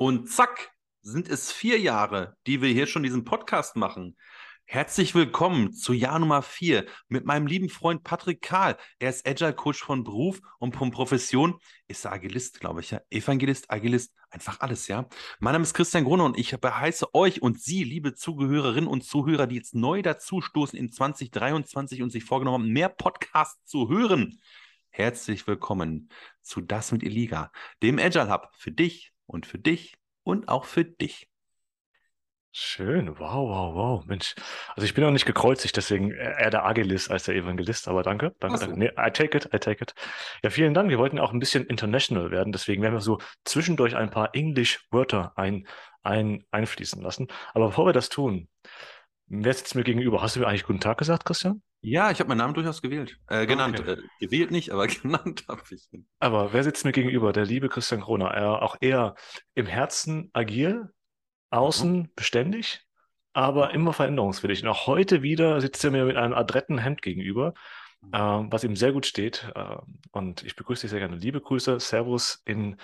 Und zack, sind es vier Jahre, die wir hier schon diesen Podcast machen. Herzlich willkommen zu Jahr Nummer vier mit meinem lieben Freund Patrick Kahl. Er ist Agile Coach von Beruf und von Profession. Ist er Agilist, glaube ich, ja. Evangelist, Agilist, einfach alles, ja. Mein Name ist Christian Grunner und ich beheiße euch und Sie, liebe Zugehörerinnen und Zuhörer, die jetzt neu dazustoßen in 2023 und sich vorgenommen haben, mehr Podcasts zu hören. Herzlich willkommen zu Das mit Iliga, dem Agile Hub für dich und für dich und auch für dich. Schön, wow, wow, wow. Mensch, also ich bin noch nicht gekreuzigt, deswegen eher der Agilist als der Evangelist, aber danke, danke, so. danke. Nee, I take it, I take it. Ja, vielen Dank. Wir wollten auch ein bisschen international werden, deswegen werden wir so zwischendurch ein paar English-Wörter ein, ein, einfließen lassen. Aber bevor wir das tun, wer sitzt mir gegenüber? Hast du mir eigentlich guten Tag gesagt, Christian? Ja, ich habe meinen Namen durchaus gewählt. Äh, genannt. Okay. Äh, gewählt nicht, aber genannt habe ich ihn. Aber wer sitzt mir gegenüber? Der liebe Christian Kroner. Er auch eher im Herzen agil, außen beständig, aber immer veränderungswillig. Und auch heute wieder sitzt er mir mit einem adretten Hemd gegenüber, äh, was ihm sehr gut steht. Äh, und ich begrüße dich sehr gerne. Liebe Grüße, Servus in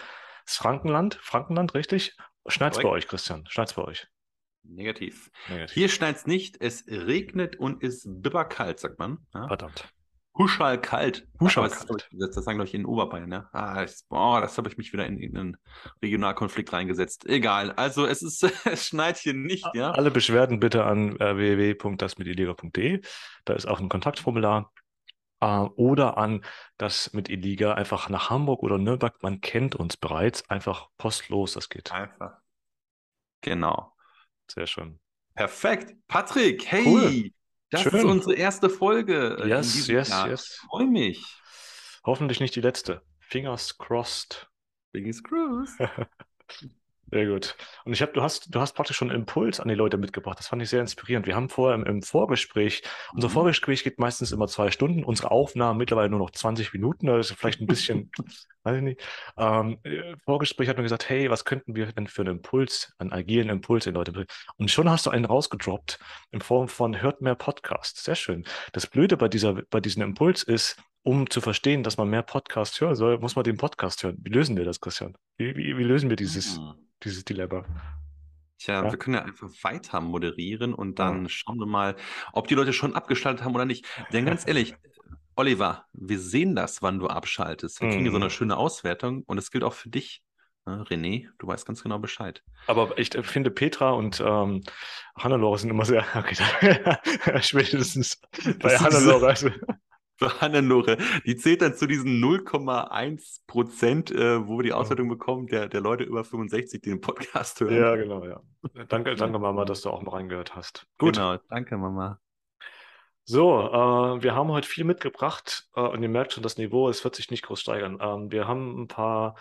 das Frankenland. Frankenland, richtig? Schneit's bei Korrekt. euch, Christian. Schneit's bei euch. Negativ. Negativ. Hier schneit es nicht, es regnet und ist bibberkalt, sagt man. Ja? Verdammt. Huschal kalt. Huschal das, kalt. Das, das sagen, glaube ich, in Oberbayern, ne? Ah, ich, boah, das habe ich mich wieder in, in einen Regionalkonflikt reingesetzt. Egal. Also es ist, es schneit hier nicht, ja. Alle Beschwerden bitte an äh, www.dasmitiliga.de. Da ist auch ein Kontaktformular. Äh, oder an das mit Iliga einfach nach Hamburg oder Nürnberg. Man kennt uns bereits. Einfach postlos, das geht. Einfach. Genau. Sehr schön. Perfekt. Patrick, hey, Cool. das ist Schön. unsere erste Folge. äh, Yes, yes, Jahr. yes. Freue mich. Hoffentlich nicht die letzte. Fingers crossed. Biggest Cruise. Sehr gut. Und ich habe, du hast, du hast praktisch schon einen Impuls an die Leute mitgebracht. Das fand ich sehr inspirierend. Wir haben vorher im, im Vorgespräch, unser Mhm. Vorgespräch geht meistens immer zwei Stunden, unsere Aufnahmen mittlerweile nur noch 20 Minuten. Das ist vielleicht ein bisschen, weiß ich nicht. Ähm, äh, Vorgespräch hat man gesagt, hey, was könnten wir denn für einen Impuls, einen agilen Impuls in Leute bringen? Und schon hast du einen rausgedroppt in Form von hört mehr Podcast. Sehr schön. Das Blöde bei dieser, bei diesem Impuls ist, um zu verstehen, dass man mehr Podcast hören soll, muss man den Podcast hören. Wie lösen wir das, Christian? Wie, wie, wie lösen wir dieses, Hm. dieses Dilemma? Tja, Ja. wir können ja einfach weiter moderieren und dann schauen wir mal, ob die Leute schon abgeschaltet haben oder nicht. Denn ganz ehrlich, Oliver, wir sehen das, wann du abschaltest. Wir kriegen hier so eine Mhm. schöne Auswertung und es gilt auch für dich. Ne, René, du weißt ganz genau Bescheid. Aber ich finde, Petra und ähm, Hannelore sind immer sehr, okay, spätestens bei Hannelore. Also, Hannelore, die zählt dann zu diesen 0,1 Prozent, äh, wo wir die Auswertung bekommen, der, der Leute über 65, die den Podcast hören. ja, genau, ja. Danke, danke, Mama, dass du auch mal reingehört hast. Gut, Genau, danke Mama. So, äh, wir haben heute viel mitgebracht äh, und ihr merkt schon, das Niveau, es wird sich nicht groß steigern. Ähm, wir haben ein paar,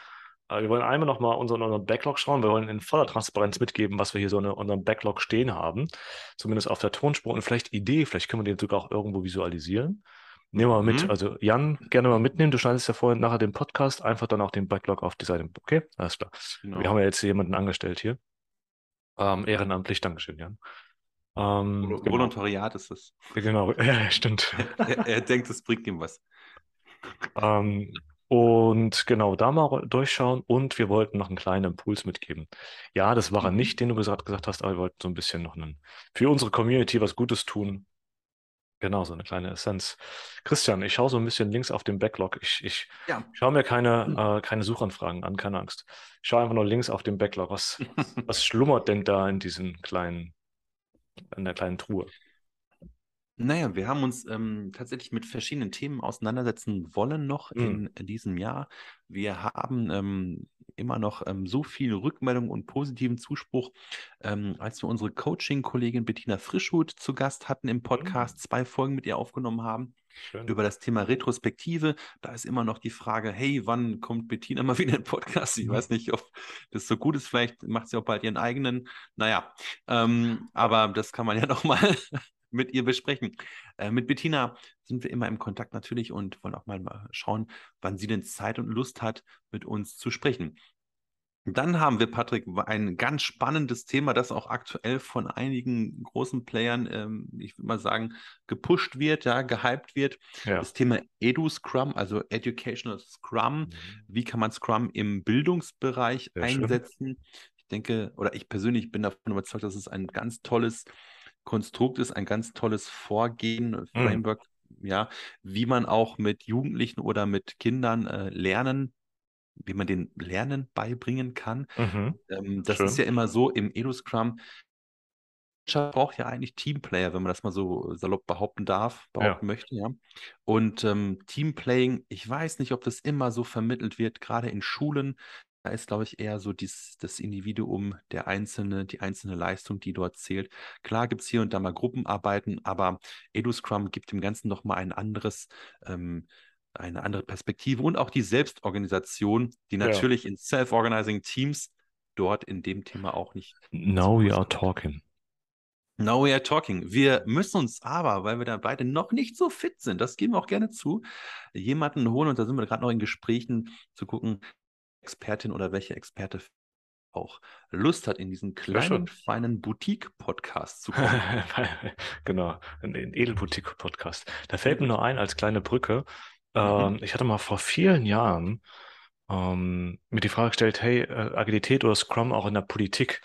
äh, wir wollen einmal nochmal unseren, unseren Backlog schauen. Wir wollen in voller Transparenz mitgeben, was wir hier so in unserem Backlog stehen haben. Zumindest auf der Tonspur und vielleicht Idee, vielleicht können wir den sogar auch irgendwo visualisieren. Nehmen wir mal mit. Mhm. Also Jan, gerne mal mitnehmen. Du schneidest ja vorhin nachher den Podcast, einfach dann auch den Backlog auf die Seite. Okay, alles klar. Genau. Wir haben ja jetzt jemanden angestellt hier. Ähm, ehrenamtlich, Dankeschön, Jan. Ähm, Vol- genau. Volontariat ist es. genau, ja, stimmt. er, er denkt, es bringt ihm was. Ähm, und genau, da mal durchschauen und wir wollten noch einen kleinen Impuls mitgeben. Ja, das war er Mhm. nicht, den du gesagt, gesagt hast, aber wir wollten so ein bisschen noch einen, für unsere Community was Gutes tun. Genau, so eine kleine Essenz. Christian, ich schaue so ein bisschen links auf den Backlog. Ich, ich Ja. schaue mir keine, äh, keine Suchanfragen an, keine Angst. Ich schaue einfach nur links auf den Backlog. Was, was schlummert denn da in diesem kleinen, in der kleinen Truhe? Naja, wir haben uns ähm, tatsächlich mit verschiedenen Themen auseinandersetzen wollen noch Mhm. in, diesem Jahr. Wir haben ähm, immer noch ähm, so viel Rückmeldung und positiven Zuspruch, ähm, als wir unsere Coaching-Kollegin Bettina Frischhut zu Gast hatten im Podcast, zwei Folgen mit ihr aufgenommen haben Schön. über das Thema Retrospektive. Da ist immer noch die Frage, hey, wann kommt Bettina mal wieder in den Podcast? Ich Mhm. weiß nicht, ob das so gut ist. Vielleicht macht sie auch bald ihren eigenen. Naja, ähm, aber das kann man ja noch mal mit ihr besprechen. Äh, mit Bettina sind wir immer im Kontakt natürlich und wollen auch mal schauen, wann sie denn Zeit und Lust hat, mit uns zu sprechen. Dann haben wir, Patrick, ein ganz spannendes Thema, das auch aktuell von einigen großen Playern, ähm, ich würde mal sagen, gepusht wird, ja, gehypt wird. Ja. Das Thema Edu-Scrum, also Educational Scrum. Wie kann man Scrum im Bildungsbereich Sehr schön. einsetzen? Ich denke, oder ich persönlich bin davon überzeugt, dass es ein ganz tolles Konstrukt ist, ein ganz tolles Vorgehen, Mhm. Framework, ja, wie man auch mit Jugendlichen oder mit Kindern äh, lernen, wie man den Lernen beibringen kann. Mhm. Ähm, das Schön. ist ja immer so im Edu-Scrum. braucht ja eigentlich Teamplayer, wenn man das mal so salopp behaupten darf, behaupten möchte, ja. Und ähm, Teamplaying, ich weiß nicht, ob das immer so vermittelt wird, gerade in Schulen. Da ist, glaube ich, eher so dies, das Individuum, der einzelne, die einzelne Leistung, die dort zählt. Klar gibt es hier und da mal Gruppenarbeiten, aber EduScrum gibt dem Ganzen nochmal ein anderes, ähm, eine andere Perspektive und auch die Selbstorganisation, die Ja. natürlich in Self-Organizing Teams dort in dem Thema auch nicht Now we are talking. Now we are talking. Wir müssen uns aber, weil wir da beide noch nicht so fit sind, das geben wir auch gerne zu, jemanden holen und da sind wir gerade noch in Gesprächen zu gucken, Expertin oder welche Experte auch Lust hat, in diesen kleinen, feinen Boutique-Podcast zu kommen. genau, ein, ein Edelboutique-Podcast. Da fällt mir nur ein als kleine Brücke. Ähm, ich hatte mal vor vielen Jahren ähm, mir die Frage gestellt, hey, äh, Agilität oder Scrum auch in der Politik.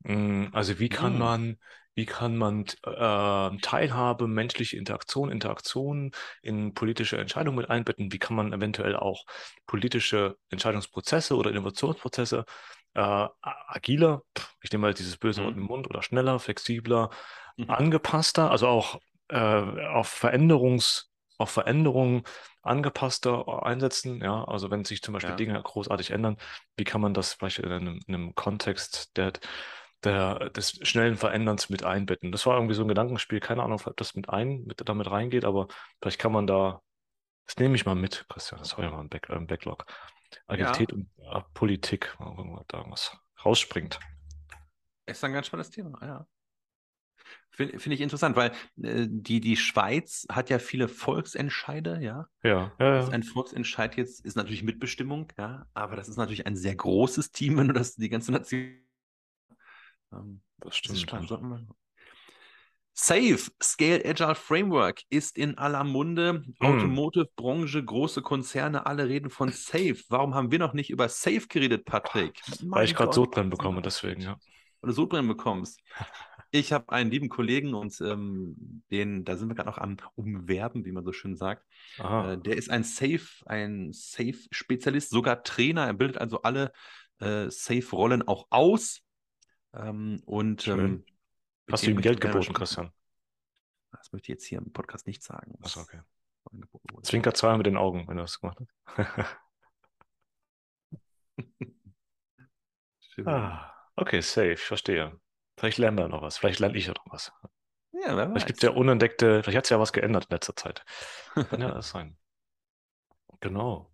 Mm, Also wie kann Mm. man, wie kann man äh, Teilhabe, menschliche Interaktion, Interaktion in politische Entscheidungen mit einbetten? Wie kann man eventuell auch politische Entscheidungsprozesse oder Innovationsprozesse äh, agiler, ich nehme mal dieses böse Wort Mhm. im Mund, oder schneller, flexibler, Mhm. angepasster, also auch äh, auf Veränderungs, auf Veränderungen angepasster einsetzen, ja, also wenn sich zum Beispiel Ja. Dinge großartig ändern, wie kann man das vielleicht in einem, in einem Kontext der, der, des schnellen Veränderns mit einbetten? Das war irgendwie so ein Gedankenspiel, keine Ahnung, ob das mit ein, mit, damit reingeht, aber vielleicht kann man da, das nehme ich mal mit, Christian, das war ja mal ein, Back, ein Backlog. Agilität und äh, Politik, mal gucken, ob da was rausspringt. Ist ein ganz spannendes Thema, ja. Finde find ich interessant, weil äh, die, die Schweiz hat ja viele Volksentscheide, ja. Ja, ja, Das ist ja. ein Volksentscheid jetzt, ist natürlich Mitbestimmung, ja, aber das ist natürlich ein sehr großes Team, wenn du das die ganze Nation. Ähm, Das das ist stimmt. Sollten wir- Safe, Scale Agile Framework ist in aller Munde. Hm. Automotive-Branche, große Konzerne, alle reden von Safe. Warum haben wir noch nicht über Safe geredet, Patrick? Weil ich gerade Sodbrennen was bekomme, ist das? deswegen, ja. Oder Sodbrennen bekommst. Ich habe einen lieben Kollegen und ähm, den, da sind wir gerade noch am Umwerben, wie man so schön sagt. Äh, der ist ein Safe, ein Safe-Spezialist, sogar Trainer. Er bildet also alle äh, Safe-Rollen auch aus. Ähm, und ähm, Hast du ihm Geld geboten. Christian? Das möchte ich jetzt hier im Podcast nicht sagen. Achso, okay. Zwinker zwei mit den Augen, wenn du das gemacht hast. Schön. ah, okay, safe, verstehe. Vielleicht lernen wir noch was. Vielleicht lerne ich ja noch was. Ja, wer Vielleicht gibt es ja unentdeckte, vielleicht hat es ja was geändert in letzter Zeit. Kann ja alles sein. Genau.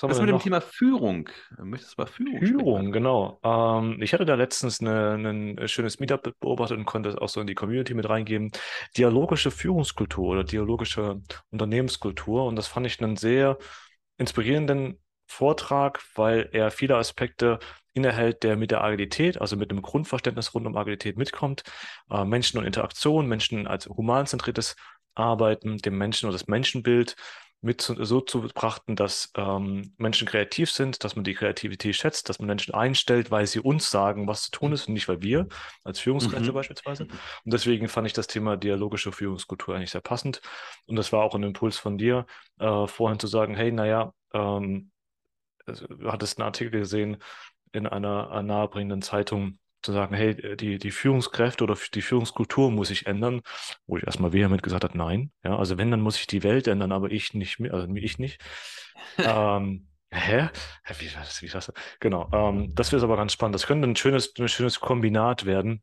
Was Was mit dem? Thema Führung? Möchtest du über Führung? Führung, genau. Ähm, ich hatte da letztens ein schönes Meetup beobachtet und konnte es auch so in die Community mit reingeben. Dialogische Führungskultur oder dialogische Unternehmenskultur. Und das fand ich einen sehr inspirierenden Vortrag, weil er viele Aspekte innehält, der mit der Agilität, also mit einem Grundverständnis rund um Agilität mitkommt. Äh, Menschen und Interaktion, Menschen als humanzentriertes Arbeiten, dem Menschen und das Menschenbild mit zu, so zu betrachten, dass ähm, Menschen kreativ sind, dass man die Kreativität schätzt, dass man Menschen einstellt, weil sie uns sagen, was zu tun ist und nicht, weil wir als Führungskräfte Mhm. beispielsweise. Und deswegen fand ich das Thema dialogische Führungskultur eigentlich sehr passend. Und das war auch ein Impuls von dir, äh, vorhin zu sagen, hey, naja, ähm, du hattest einen Artikel gesehen in einer, nahebringenden Zeitung, zu sagen, hey, die, die Führungskräfte oder die Führungskultur muss sich ändern, wo ich erstmal vehement gesagt habe, nein. Ja, also wenn, dann muss sich die Welt ändern, aber ich nicht mehr, also ich nicht. ähm, hä? Wie, was, wie, was? Genau. Ähm, das wäre aber ganz spannend. Das könnte ein schönes, ein schönes Kombinat werden.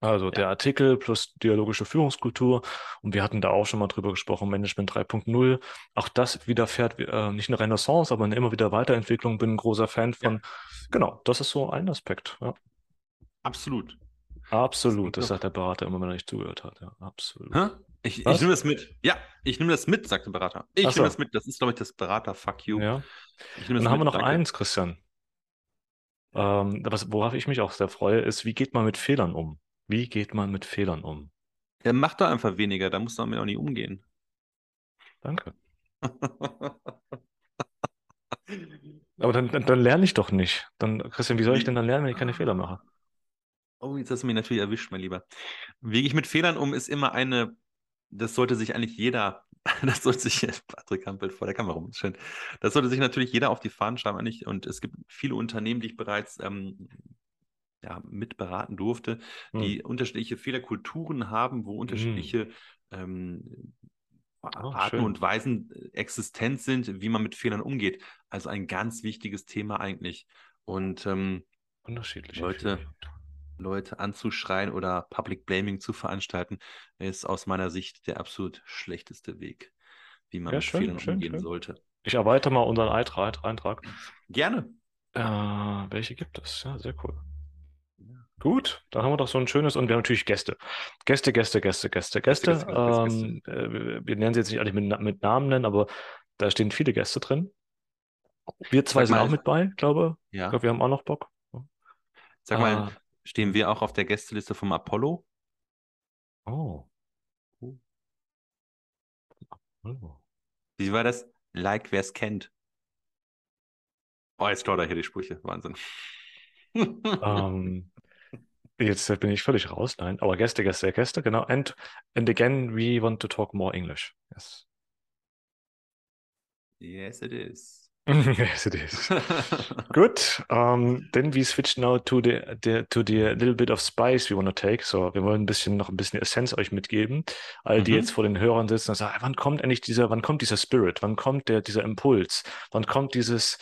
Also der Artikel plus dialogische Führungskultur. Und wir hatten da auch schon mal drüber gesprochen, Management 3.0. Auch das widerfährt äh, nicht eine Renaissance, aber eine immer wieder Weiterentwicklung. Bin ein großer Fan von. Genau, das ist so ein Aspekt. Ja. Absolut. Absolut, das doch- sagt der Berater immer, wenn er nicht zugehört hat. Ja, absolut. Hä? Ich, ich nehme das mit. Ja, ich nehme das mit, sagt der Berater. Ich so. nehme das mit. Das ist, glaube ich, das Berater-Fuck you. Ja. Das dann haben wir mit, noch danke. eins, Christian. Ähm, was, worauf ich mich auch sehr freue, ist, wie geht man mit Fehlern um? Wie geht man mit Fehlern um? Ja, mach doch einfach weniger, da musst du damit auch nicht umgehen. Danke. Aber dann, dann, dann lerne ich doch nicht. Dann, Christian, wie soll ich denn dann lernen, wenn ich keine Fehler mache? Oh, jetzt hast du mich natürlich erwischt, mein Lieber. Wie gehe ich mit Fehlern um, ist immer eine, das sollte sich eigentlich jeder, das sollte sich, Patrick Hampelt vor der Kamera rum, schön. Das sollte sich natürlich jeder auf die Fahnen schreiben, eigentlich. Und es gibt viele Unternehmen, die ich bereits ähm, ja, mitberaten durfte, Hm. die unterschiedliche Fehlerkulturen haben, wo unterschiedliche ähm, Oh, Arten schön. und Weisen äh, existent sind, wie man mit Fehlern umgeht. Also ein ganz wichtiges Thema eigentlich. Und ähm, Unterschiedliche Leute, Fehler. Leute anzuschreien oder Public Blaming zu veranstalten, ist aus meiner Sicht der absolut schlechteste Weg, wie man Ja, mit schön, Fehlern schön, umgehen schön. sollte. Ich erweitere mal unseren Eintrag. Eintrag. Gerne. Äh, welche gibt es? Ja, sehr cool. Gut, dann haben wir doch so ein schönes und wir haben natürlich Gäste. Gäste, Gäste, Gäste, Gäste, Gäste. Gäste, Gäste, Gäste, Ähm, äh, wir- nennen sie jetzt nicht alle mit, mit Namen nennen, aber da stehen viele Gäste drin. Wir zwei Sag sind mal- auch mit bei, glaube ich. Ja. glaube, wir haben auch noch Bock. Sag mal, Ah. stehen wir auch auf der Gästeliste vom Apollo? Oh. Oh. Wie war das? Like, wer es kennt. Oh, jetzt klaut er hier die Sprüche. Wahnsinn. Ähm, jetzt bin ich völlig raus. Nein, aber Gäste, Gäste, Gäste, genau. And, and again, we want to talk more English. Yes. yes, it is. yes, it is. Good. Um, then we switch now to the, the to the little bit of spice we want to take. So, wir wollen ein bisschen noch ein bisschen Essenz euch mitgeben. All die Mhm. jetzt vor den Hörern sitzen und sagen, wann kommt endlich dieser, wann kommt dieser Spirit? Wann kommt der, dieser Impuls? Wann kommt dieses, äh,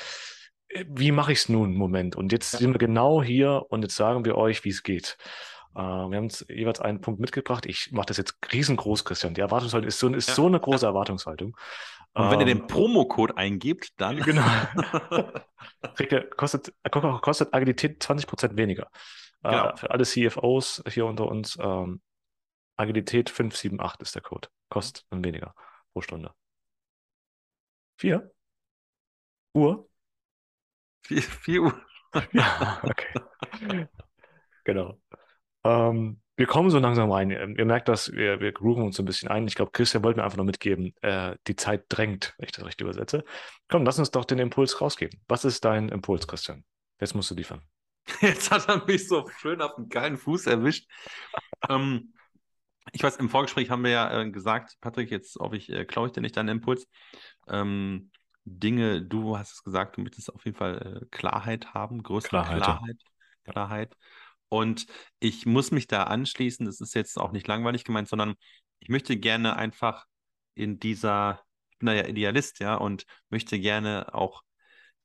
wie mache ich es nun? Moment. Und jetzt sind wir genau hier und jetzt sagen wir euch, wie es geht. Äh, wir haben uns jeweils einen Punkt mitgebracht. Ich mache das jetzt riesengroß, Christian. Die Erwartungshaltung ist so, ist Ja. so eine große Erwartungshaltung. Und wenn ihr Ähm, den Promocode eingebt, dann. Genau. Kriegt ihr, kostet, kostet Agilität 20% weniger. Äh, Genau. für alle CFOs hier unter uns, ähm, Agilität 578 ist der Code. Kostet dann weniger pro Stunde. Vier? Uhr? 4 Uhr. Ja, okay. Genau. Ähm, wir kommen so langsam rein. Ähm, Ihr merkt das, wir, wir grooven uns so ein bisschen ein. Ich glaube, Christian wollte mir einfach noch mitgeben, äh, die Zeit drängt, wenn ich das richtig übersetze. Komm, lass uns doch den Impuls rausgeben. Was ist dein Impuls, Christian? Jetzt musst du liefern. Jetzt hat er mich so schön auf den geilen Fuß erwischt. ähm, ich weiß, im Vorgespräch haben wir ja äh, gesagt, Patrick, jetzt hoffe ich, äh, klaue ich dir nicht deinen Impuls. Ähm, Dinge, du hast es gesagt, du möchtest auf jeden Fall äh, Klarheit haben, größere Klarheit, ja. Klarheit. Klarheit. Und ich muss mich da anschließen, das ist jetzt auch nicht langweilig gemeint, sondern ich möchte gerne einfach in dieser, ich bin da ja Idealist, ja, und möchte gerne auch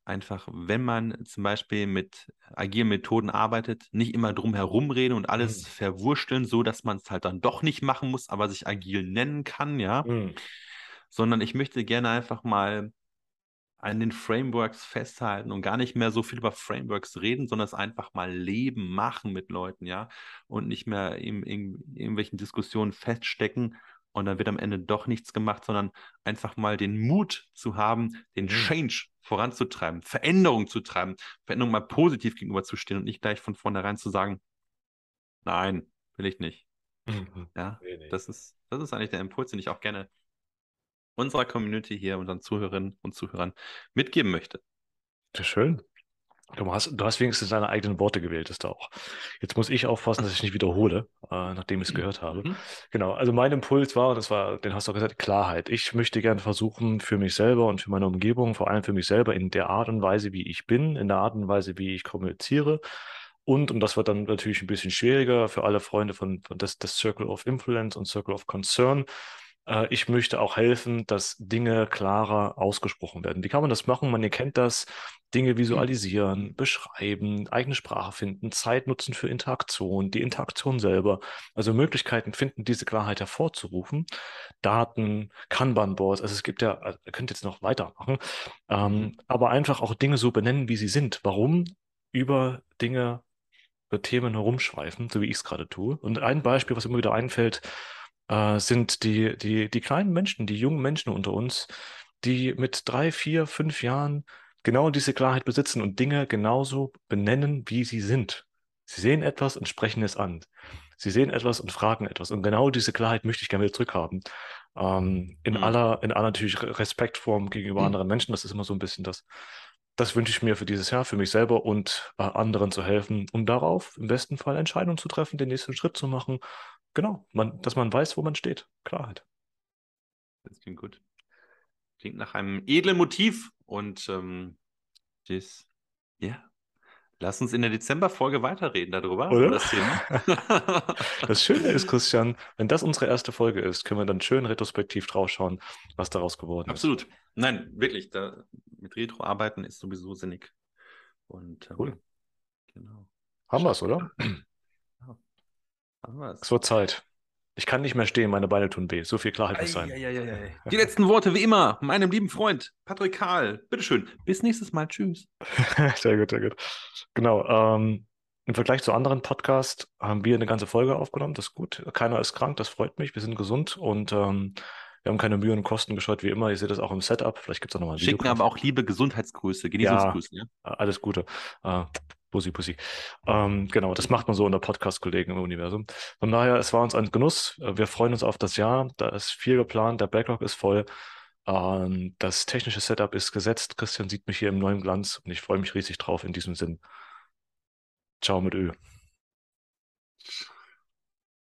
einfach, wenn man zum Beispiel mit agilen Methoden arbeitet, nicht immer drum herumreden und alles Mhm. verwursteln, so dass man es halt dann doch nicht machen muss, aber sich agil nennen kann, ja, Mhm. sondern ich möchte gerne einfach mal an den Frameworks festhalten und gar nicht mehr so viel über Frameworks reden, sondern es einfach mal leben, machen mit Leuten, ja, und nicht mehr in, in irgendwelchen Diskussionen feststecken und dann wird am Ende doch nichts gemacht, sondern einfach mal den Mut zu haben, den Mhm. Change voranzutreiben, Veränderung zu treiben, Veränderung mal positiv gegenüberzustehen und nicht gleich von vornherein zu sagen, nein, will ich nicht. Mhm. Ja, Nee, nee. das ist, das ist eigentlich der Impuls, den ich auch gerne unserer Community hier, unseren Zuhörerinnen und Zuhörern mitgeben möchte. Sehr schön. Du hast, du hast wenigstens deine eigenen Worte gewählt, ist da auch. Jetzt muss ich aufpassen, dass ich nicht wiederhole, äh, nachdem ich es gehört habe. Mhm. Genau, also mein Impuls war, und das war, den hast du auch gesagt, Klarheit. Ich möchte gerne versuchen, für mich selber und für meine Umgebung, vor allem für mich selber, in der Art und Weise, wie ich bin, in der Art und Weise, wie ich kommuniziere. Und, und das wird dann natürlich ein bisschen schwieriger für alle Freunde von, von des, des Circle of Influence und Circle of Concern. Äh, ich möchte auch helfen, dass Dinge klarer ausgesprochen werden. Wie kann man das machen? Man, ihr kennt das. Dinge visualisieren, beschreiben, eigene Sprache finden, Zeit nutzen für Interaktion, die Interaktion selber. Also Möglichkeiten finden, diese Klarheit hervorzurufen. Daten, Kanban-Boards, also es gibt ja, also ihr könnt jetzt noch weitermachen, ähm, aber einfach auch Dinge so benennen, wie sie sind. Warum über Dinge, über Themen herumschweifen, so wie ich es gerade tue. Und ein Beispiel, was immer wieder einfällt, äh, sind die, die, die kleinen Menschen, die jungen Menschen unter uns, die mit drei, vier, fünf Jahren genau diese Klarheit besitzen und Dinge genauso benennen, wie sie sind. Sie sehen etwas und sprechen es an. Sie sehen etwas und fragen etwas. Und genau diese Klarheit möchte ich gerne wieder zurückhaben. Ähm, in Mhm. aller, in aller natürlich Respektform gegenüber Mhm. anderen Menschen. Das ist immer so ein bisschen das, das wünsche ich mir für dieses Jahr, für mich selber und äh, anderen zu helfen, um darauf im besten Fall Entscheidungen zu treffen, den nächsten Schritt zu machen. Genau, man, dass man weiß, wo man steht. Klarheit. Das klingt gut. Klingt nach einem edlen Motiv und ähm, das, ja. Lass uns in der Dezemberfolge weiterreden darüber. Oder? Das, Thema. Das Schöne ist, Christian, wenn das unsere erste Folge ist, können wir dann schön retrospektiv draufschauen, was daraus geworden ist. Absolut. Nein, wirklich. Da, mit Retro arbeiten ist sowieso sinnig. Und ähm, Cool. Genau. Haben wir es, oder? Es. Wird Zeit. Ich kann nicht mehr stehen, meine Beine tun weh. So viel Klarheit muss sein. Die letzten Worte wie immer, meinem lieben Freund Patrick Karl. Bitteschön. Bis nächstes Mal. Tschüss. Sehr gut, sehr gut. Genau. Ähm, Im Vergleich zu anderen Podcasts haben wir eine ganze Folge aufgenommen. Das ist gut. Keiner ist krank, das freut mich. Wir sind gesund und ähm, wir haben keine Mühe und Kosten gescheut wie immer. Ihr seht das auch im Setup. Vielleicht gibt es auch nochmal ein Video. Schicken aber auch liebe Gesundheitsgrüße, Genesungsgrüße. Ja. Alles Gute. Äh, Pussy, Pussy. Ähm, genau, das macht man so unter Podcast-Kollegen im Universum. Von daher, es war uns ein Genuss. Äh, Wir freuen uns auf das Jahr. Da ist viel geplant. Der Backlog ist voll. Ähm, das technische Setup ist gesetzt. Christian sieht mich hier im neuen Glanz und ich freue mich riesig drauf in diesem Sinn. Ciao mit Ö.